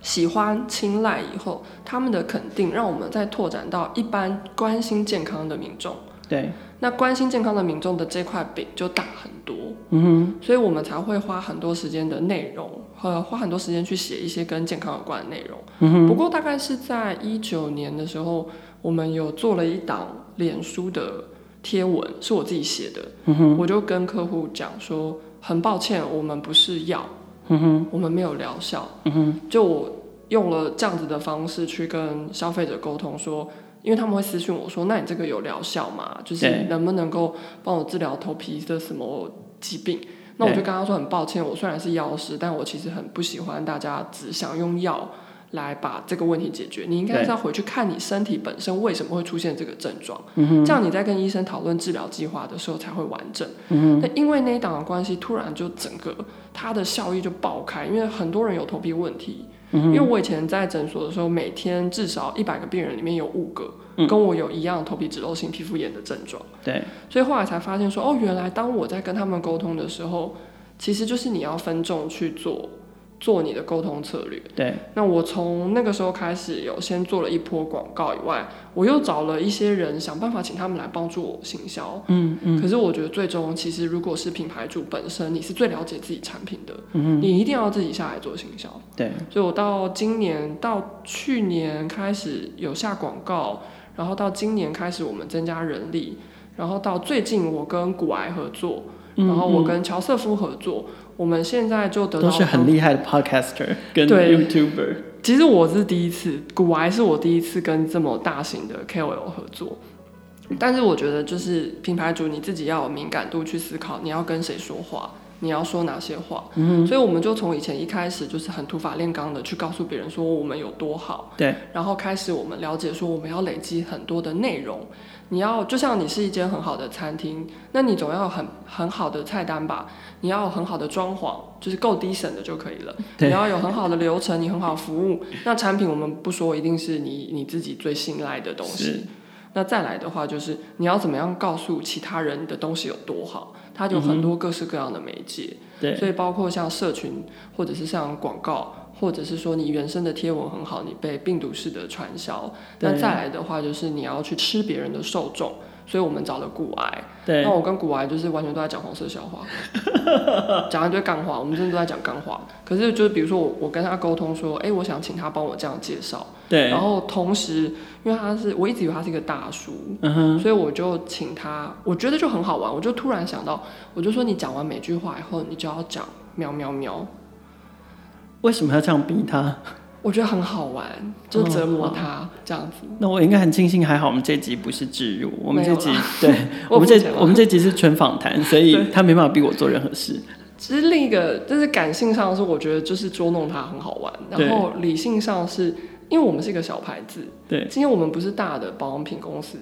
喜欢、青睐以后，他们的肯定，让我们再拓展到一般关心健康的民众。对。那关心健康的民众的这块饼就大很多。嗯哼。所以我们才会花很多时间的内容，和花很多时间去写一些跟健康有关的内容。嗯哼。不过大概是在一九年的时候，我们有做了一档。脸书的贴文，是我自己写的。嗯，我就跟客户讲说，很抱歉，我们不是药，嗯，我们没有疗效。嗯，就我用了这样子的方式去跟消费者沟通说，因为他们会私讯我说，那你这个有疗效吗？就是能不能够帮我治疗头皮的什么疾病？那我就跟他说，很抱歉，我虽然是药师，但我其实很不喜欢大家只想用药。来把这个问题解决，你应该是要回去看你身体本身为什么会出现这个症状，嗯、这样你在跟医生讨论治疗计划的时候才会完整。嗯、那因为那一档的关系，突然就整个它的效益就爆开，因为很多人有头皮问题。嗯、因为我以前在诊所的时候，每天至少一百个病人里面有五个跟我有一样头皮脂漏性皮肤炎的症状。对、嗯，所以后来才发现说，哦，原来当我在跟他们沟通的时候，其实就是你要分众去做。做你的沟通策略。对，那我从那个时候开始有先做了一波广告以外，我又找了一些人想办法请他们来帮助我行销。嗯嗯。可是我觉得最终其实如果是品牌主本身，你是最了解自己产品的，嗯，你一定要自己下来做行销。对。所以我到今年到去年开始有下广告，然后到今年开始我们增加人力，然后到最近我跟古癌合作，然后我跟乔瑟夫合作。嗯嗯我们现在就得到都是很厉害的 podcaster 跟 YouTuber。其实我是第一次，古癌是我第一次跟这么大型的 KOL 合作。但是我觉得，就是品牌主你自己要有敏感度去思考，你要跟谁说话，你要说哪些话。嗯，所以我们就从以前一开始就是很土法炼钢的去告诉别人说我们有多好。对。然后开始我们了解说我们要累积很多的内容。你要就像你是一间很好的餐厅，那你总要很很好的菜单吧？你要有很好的装潢，就是够 decent 的就可以了。你要有很好的流程，你很好服务。那产品我们不说，一定是你你自己最信赖的东西。那再来的话，就是你要怎么样告诉其他人你的东西有多好？它就有很多各式各样的媒介。对。所以包括像社群，或者是像广告。或者是说你原生的贴文很好，你被病毒式的传销。那再来的话，就是你要去吃别人的受众，所以我们找了古癌。对。那我跟古癌就是完全都在讲黄色笑话，讲一堆干话。我们真的都在讲干话。可是就是比如说我我跟他沟通说，哎、欸，我想请他帮我这样介绍。对。然后同时，因为他是我一直以为他是一个大叔，嗯哼，所以我就请他，我觉得就很好玩。我就突然想到，我就说你讲完每句话以后，你就要讲喵喵喵。为什么要这样逼他？我觉得很好玩，就折磨他这样子。哦、那我应该很庆幸，还好我们这集不是置入，我们这集对，我们这我们这集是纯访谈，所以他没办法逼我做任何事。其实另一个，就是感性上是我觉得就是捉弄他很好玩，然后理性上是因为我们是一个小牌子，对，今天我们不是大的保养品公司，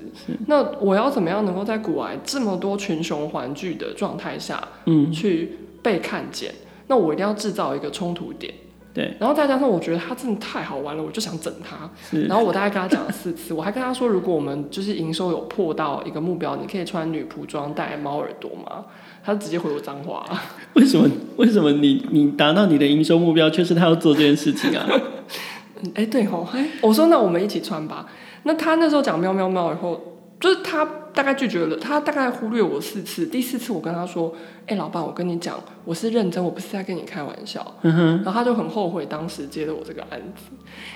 那我要怎么样能够在古癌这么多群雄环聚的状态下，嗯，去被看见？那我一定要制造一个冲突点。对，然后再加上我觉得他真的太好玩了，我就想整他。然后我大概跟他讲了四次，我还跟他说，如果我们就是营收有破到一个目标，你可以穿女仆装戴猫耳朵吗？他直接回我脏话。为什么？为什么你你达到你的营收目标，却是他要做这件事情啊？哎，对吼，哎，我说那我们一起穿吧。那他那时候讲喵喵喵以后。就是他大概拒绝了，他大概忽略我四次，第四次我跟他说：“哎、欸，老板，我跟你讲，我是认真，我不是在跟你开玩笑。嗯”然后他就很后悔当时接的我这个案子。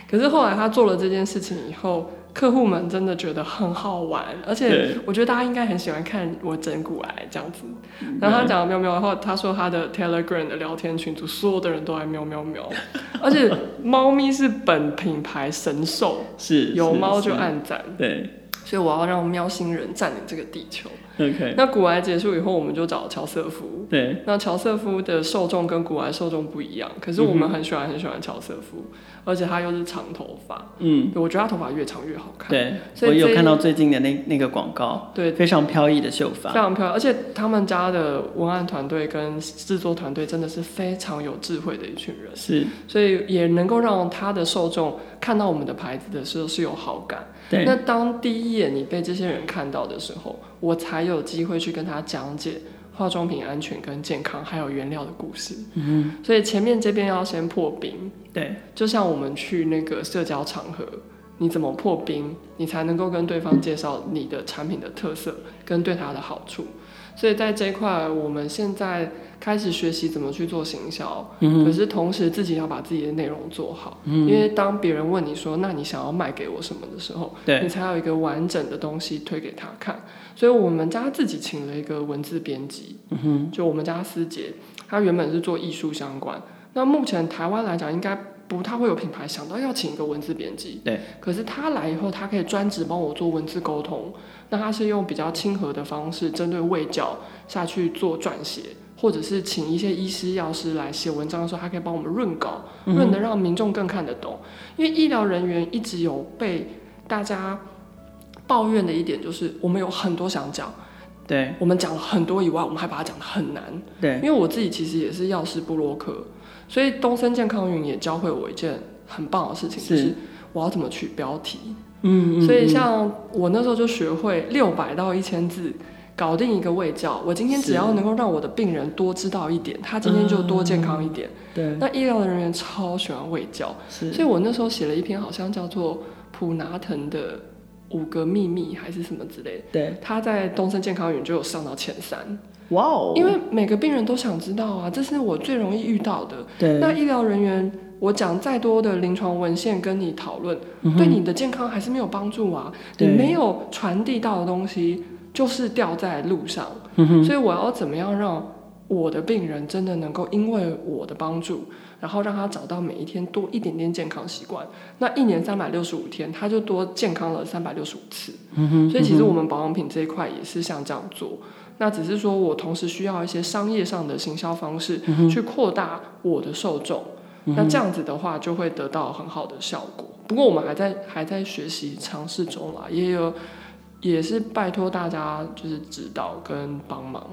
可是后来他做了这件事情以后，客户们真的觉得很好玩，而且我觉得大家应该很喜欢看我整蛊癌这样子。然后他讲了喵喵然后，他说他的 Telegram 的聊天群组所有的人都爱喵喵喵，而且猫咪是本品牌神兽，是有猫就按赞，对。所以我要让喵星人占领这个地球。OK，那古癌结束以后，我们就找乔瑟夫。对，那乔瑟夫的受众跟古癌受众不一样，可是我们很喜欢很喜欢乔瑟夫，而且他又是长头发。嗯，我觉得他头发越长越好看。对，所以我有看到最近的那那个广告，对，非常飘逸的秀发，非常飘逸，而且他们家的文案团队跟制作团队真的是非常有智慧的一群人。是，所以也能够让他的受众看到我们的牌子的时候是有好感。对，那当第一眼你被这些人看到的时候，我才有机会去跟他讲解化妆品安全跟健康，还有原料的故事。嗯，所以前面这边要先破冰。对，就像我们去那个社交场合，你怎么破冰，你才能够跟对方介绍你的产品的特色跟对他的好处。所以在这一块，我们现在开始学习怎么去做行销，嗯，可是同时自己要把自己的内容做好，嗯，因为当别人问你说，那你想要卖给我什么的时候，你才有一个完整的东西推给他看。所以我们家自己请了一个文字编辑，嗯，就我们家思杰，他原本是做艺术相关，那目前台湾来讲应该不太会有品牌想到要请一个文字编辑，对，可是他来以后，他可以专职帮我做文字沟通。那他是用比较亲和的方式，针对卫教下去做撰写，或者是请一些医师、药师来写文章的时候，他可以帮我们润稿，润的让民众更看得懂。因为医疗人员一直有被大家抱怨的一点，就是我们有很多想讲，对，我们讲了很多以外，我们还把它讲得很难，对。因为我自己其实也是药师部落客，所以东森健康云也教会我一件很棒的事情，就是我要怎么取标题。嗯，所以像我那时候就学会六百到一千字搞定一个胃教。我今天只要能够让我的病人多知道一点，他今天就多健康一点。对，那医疗的人员超喜欢胃教，所以我那时候写了一篇，好像叫做普拿疼的五个秘密还是什么之类的。对，他在东森健康云就有上到前三。哇哦！因为每个病人都想知道啊，这是我最容易遇到的。对，那医疗人员。我讲再多的临床文献跟你讨论，嗯，对你的健康还是没有帮助啊！你没有传递到的东西，就是掉在路上，嗯。所以我要怎么样让我的病人真的能够因为我的帮助，然后让他找到每一天多一点点健康习惯？那一年三百六十五天，他就多健康了三百六十五次，嗯。所以其实我们保养品这一块也是像这样做。那只是说我同时需要一些商业上的行销方式，去扩大我的受众。那这样子的话，就会得到很好的效果。不过我们还在还在学习尝试中啦，也有也是拜托大家就是指导跟帮忙。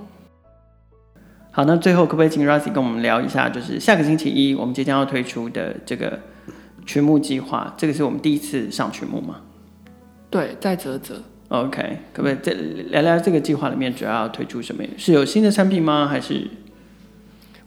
好，那最后可不可以请 r o s i 跟我们聊一下，就是下个星期一我们即将要推出的这个群募计划，这个是我们第一次上群募吗？对，在啧啧。OK，可不可以再聊聊这个计划里面主要要推出什么？是有新的产品吗？还是？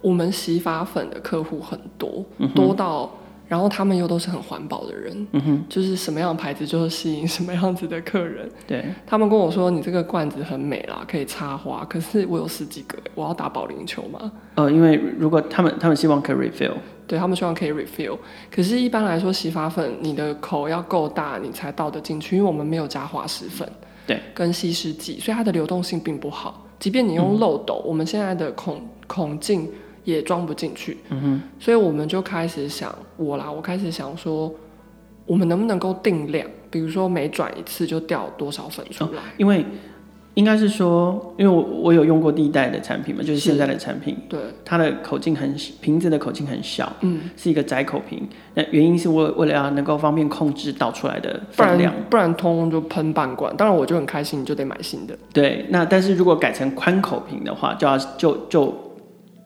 我们洗发粉的客户很多，嗯，多到，然后他们又都是很环保的人，嗯，就是什么样的牌子就是吸引什么样子的客人。对，他们跟我说，你这个罐子很美啦，可以插花，可是我有十几个，我要打保龄球吗？呃，因为如果他们他们希望可以 refill，对，他们希望可以 refill，可是一般来说洗发粉你的口要够大，你才倒得进去，因为我们没有加滑石粉，对，跟稀释剂，所以它的流动性并不好。即便你用漏斗，嗯，我们现在的孔孔径。也装不进去，嗯哼，所以我们就开始想我啦，我开始想说，我们能不能够定量，比如说每转一次就掉多少粉出来？哦、因为应该是说，因为我我有用过第一代的产品嘛，就是现在的产品，对，它的口径很瓶子的口径很小，嗯，是一个窄口瓶。那原因是为为了要能够方便控制倒出来的分量，不然通通就喷半罐。当然我就很开心，你就得买新的。对，那但是如果改成宽口瓶的话，就要就就。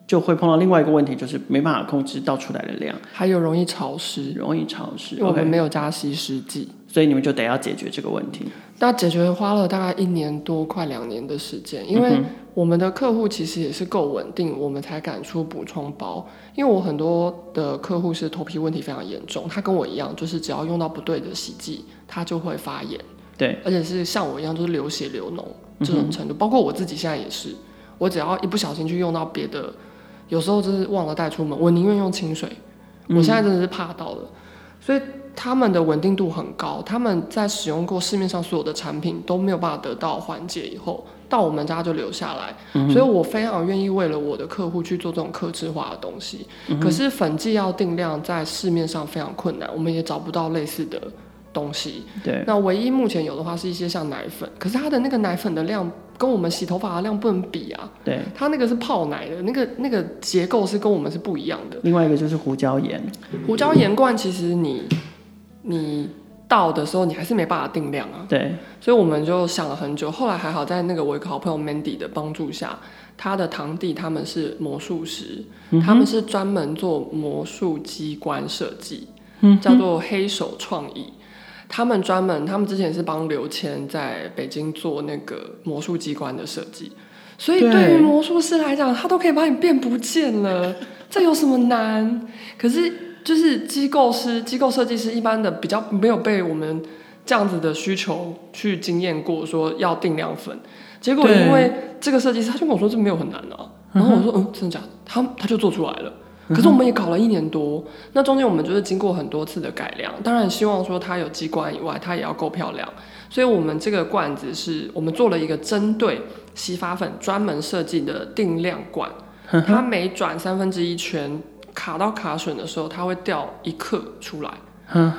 就会碰到另外一个问题，就是没办法控制倒出来的量，还有容易潮湿，容易潮湿。因为我们没有加稀释剂，所以你们就得要解决这个问题。那解决花了大概一年多，快两年的时间，因为我们的客户其实也是够稳定，我们才敢出补充包。因为我很多的客户是头皮问题非常严重，他跟我一样，就是只要用到不对的洗剂，他就会发炎。对，而且是像我一样，就是流血流脓这种程度。包括我自己现在也是，我只要一不小心去用到别的。有时候就是忘了带出门，我宁愿用清水。我现在真的是怕到了，嗯、所以他们的稳定度很高。他们在使用过市面上所有的产品都没有办法得到缓解以后，到我们家就留下来。嗯、所以我非常愿意为了我的客户去做这种克制化的东西。嗯、可是粉剂要定量，在市面上非常困难，我们也找不到类似的东西。对，那唯一目前有的话是一些像奶粉，可是它的那个奶粉的量。跟我们洗头发的量不能比啊！对，它那个是泡奶的，那个那个结构是跟我们是不一样的。另外一个就是胡椒盐，胡椒盐罐其实你你到的时候你还是没办法定量啊。对，所以我们就想了很久，后来还好在那个我一个好朋友 Mandy 的帮助下，他的堂弟他们是魔术师，嗯、他们是专门做魔术机关设计、嗯，叫做黑手创意。他们专门，他们之前是帮刘谦在北京做那个魔术机关的设计，所以对于魔术师来讲，他都可以把你变不见了，这有什么难？可是就是机构师、机构设计师一般的比较没有被我们这样子的需求去经验过，说要定量粉。结果因为这个设计师，他就跟我说这没有很难啊。然后我说嗯，真的假的？他他就做出来了。可是我们也搞了一年多，那中间我们就是经过很多次的改良。当然希望说它有机关以外，它也要够漂亮。所以我们这个罐子是我们做了一个针对洗发粉专门设计的定量罐。它每转三分之一圈卡到卡榫的时候，它会掉一克出来。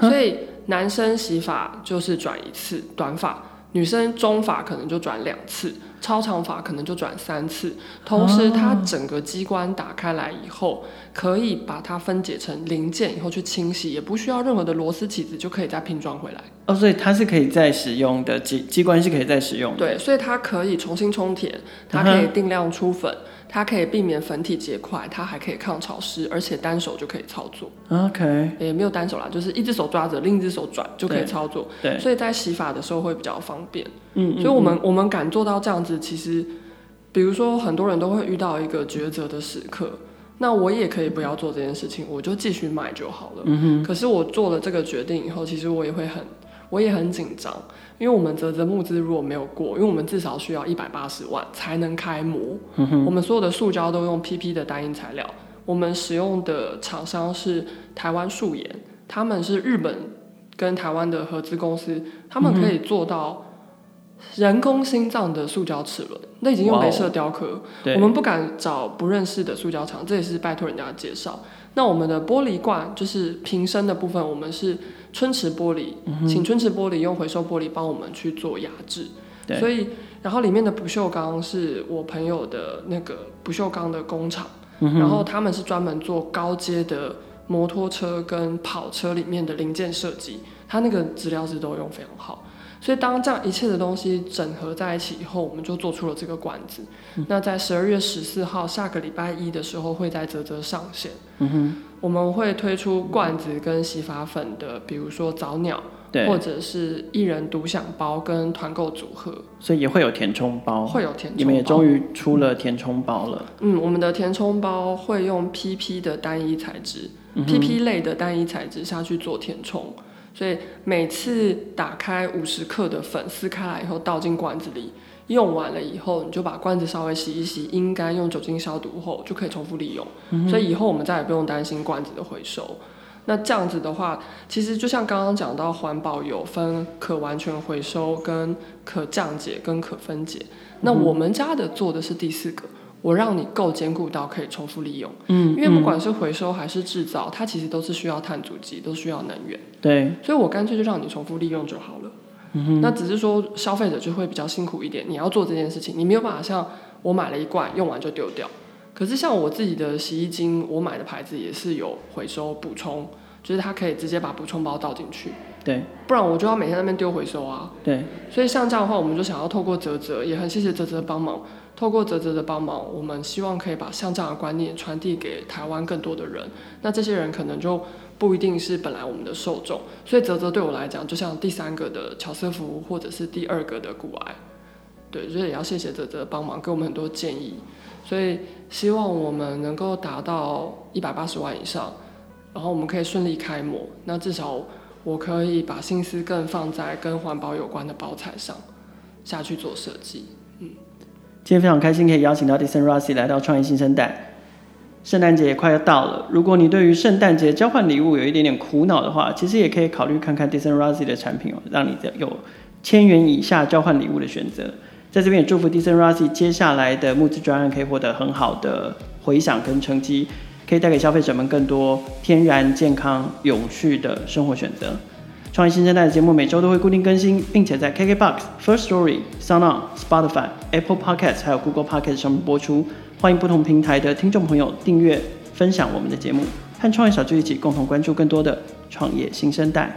所以男生洗发就是转一次短发。女生中发可能就转两次，超长发可能就转三次。同时，它整个机关打开来以后，可以把它分解成零件以后去清洗，也不需要任何的螺丝起子就可以再拼装回来。哦，所以它是可以再使用的机机关是可以再使用的。对，所以它可以重新充填，它可以定量出粉。它可以避免粉体结块，它还可以抗潮湿，而且单手就可以操作。OK，也没有单手啦，就是一只手抓着，另一只手转就可以操作。对，所以在洗发的时候会比较方便。嗯，所以我们、嗯、我们敢做到这样子，其实，比如说很多人都会遇到一个抉择的时刻，那我也可以不要做这件事情，我就继续买就好了。嗯哼。可是我做了这个决定以后，其实我也会很，我也很紧张。因为我们啧啧募资如果没有过，因为我们至少需要一百八十万才能开模。嗯。我们所有的塑胶都用 PP 的单一材料，我们使用的厂商是台湾素颜，他们是日本跟台湾的合资公司，他们可以做到人工心脏的塑胶齿轮，那已经用镭射雕刻。我们不敢找不认识的塑胶厂，这也是拜托人家的介绍。那我们的玻璃罐就是瓶身的部分，我们是。春池玻璃，请春池玻璃用回收玻璃帮我们去做压制，所以然后里面的不锈钢是我朋友的那个不锈钢的工厂，嗯，然后他们是专门做高阶的摩托车跟跑车里面的零件设计，他那个资料是都用非常好，所以当这样一切的东西整合在一起以后，我们就做出了这个罐子。嗯、那在十二月十四号下个礼拜一的时候会在泽泽上线。嗯我们会推出罐子跟洗发粉的，比如说早鸟，对，或者是一人独享包跟团购组合，所以也会有填充包，会有填充包。你们也终于出了填充包了。嗯，我们的填充包会用 PP 的单一材质，嗯，PP 类的单一材质下去做填充，所以每次打开五十克的粉，撕开来以后倒进罐子里。用完了以后，你就把罐子稍微洗一洗，阴干，用酒精消毒后就可以重复利用。嗯。所以以后我们再也不用担心罐子的回收。那这样子的话，其实就像刚刚讲到环保有分可完全回收、跟可降解、跟可分解。那我们家的做的是第四个，我让你够坚固到可以重复利用。嗯。因为不管是回收还是制造，它其实都是需要碳足迹，都需要能源。对。所以我干脆就让你重复利用就好了。嗯、那只是说消费者就会比较辛苦一点，你要做这件事情，你没有办法像我买了一罐用完就丢掉。可是像我自己的洗衣精，我买的牌子也是有回收补充，就是它可以直接把补充包倒进去。对，不然我就要每天在那边丢回收啊。对，所以像这样的话，我们就想要透过泽泽，也很谢谢泽泽帮忙。透过泽泽的帮忙，我们希望可以把像这样的观念传递给台湾更多的人。那这些人可能就。不一定是本来我们的受众，所以泽泽对我来讲，就像第三个的乔瑟夫，或者是第二个的股癌，对，所以也要谢谢泽泽帮忙给我们很多建议，所以希望我们能够达到一百八十万以上，然后我们可以顺利开模，那至少我可以把心思更放在跟环保有关的包材上下去做设计。今天非常开心可以邀请到 Decent Rossi 来到创业新生代。圣诞节也快要到了，如果你对于圣诞节交换礼物有一点点苦恼的话，其实也可以考虑看看 Decent Rossi 的产品哦，让你有千元以下交换礼物的选择。在这边也祝福 Decent Rossi 接下来的募资专案可以获得很好的回响跟成绩，可以带给消费者们更多天然、健康、永续的生活选择。创业新生代的节目每周都会固定更新，并且在 KKBOX、First Story、SoundOn、Spotify、Apple Podcast 还有 Google Podcast 上面播出。欢迎不同平台的听众朋友订阅、分享我们的节目，和创业小聚一起共同关注更多的创业新生代。